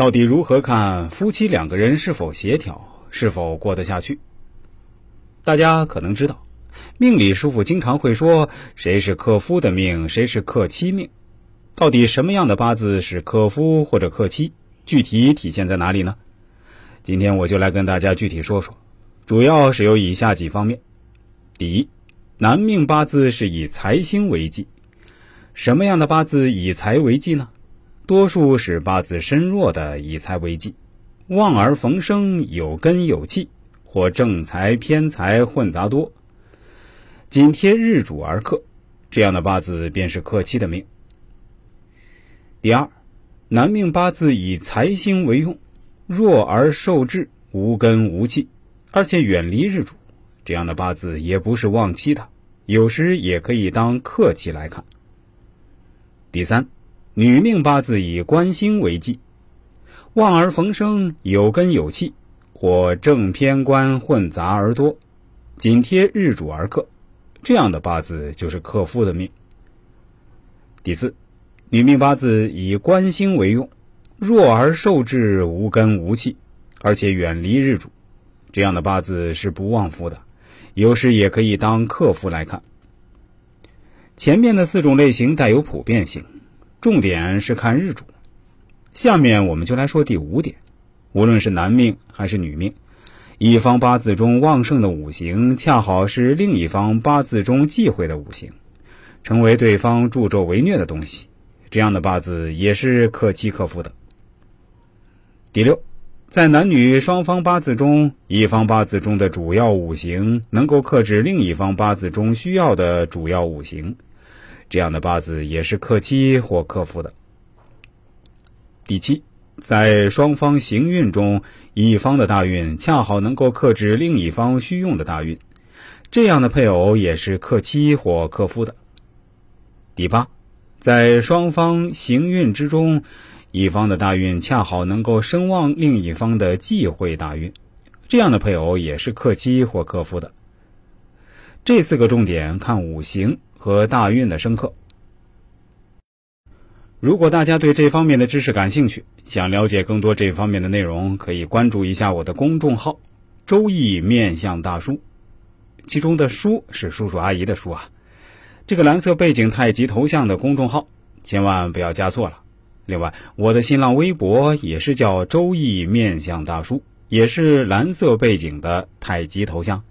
到底如何看夫妻两个人是否协调，是否过得下去？大家可能知道，命理师傅经常会说谁是克夫的命，谁是克妻命。到底什么样的八字是克夫或者克妻？具体体现在哪里呢？今天我就来跟大家具体说说，主要是有以下几方面：第一，男命八字是以财星为忌，什么样的八字以财为忌呢？多数是八字身弱的以财为忌，旺而逢生，有根有气，或正财偏财混杂多，紧贴日主而克，这样的八字便是克妻的命。第二，男命八字以财星为用，弱而受制，无根无气，而且远离日主，这样的八字也不是旺妻的，有时也可以当克妻来看。第三。女命八字以官星为忌，旺而逢生，有根有气，或正偏官混杂而多，紧贴日主而克，这样的八字就是克夫的命。第四，女命八字以官星为用，弱而受制，无根无气，而且远离日主，这样的八字是不旺夫的，有时也可以当克夫来看。前面的四种类型带有普遍性。重点是看日主，下面我们就来说第五点。无论是男命还是女命，一方八字中旺盛的五行，恰好是另一方八字中忌讳的五行，成为对方助纣为虐的东西。这样的八字也是克妻克夫的。第六，在男女双方八字中，一方八字中的主要五行能够克制另一方八字中需要的主要五行。这样的八字也是克妻或克夫的。第七，在双方行运中，一方的大运恰好能够克制另一方需用的大运，这样的配偶也是克妻或克夫的。第八，在双方行运之中，一方的大运恰好能够声望另一方的忌讳大运，这样的配偶也是克妻或克夫的。这四个重点看五行。和大运的生克。如果大家对这方面的知识感兴趣，想了解更多这方面的内容，可以关注一下我的公众号“周易面相大叔”，其中的“叔”是叔叔阿姨的“叔”啊。这个蓝色背景太极头像的公众号，千万不要加错了。另外，我的新浪微博也是叫“周易面相大叔”，也是蓝色背景的太极头像。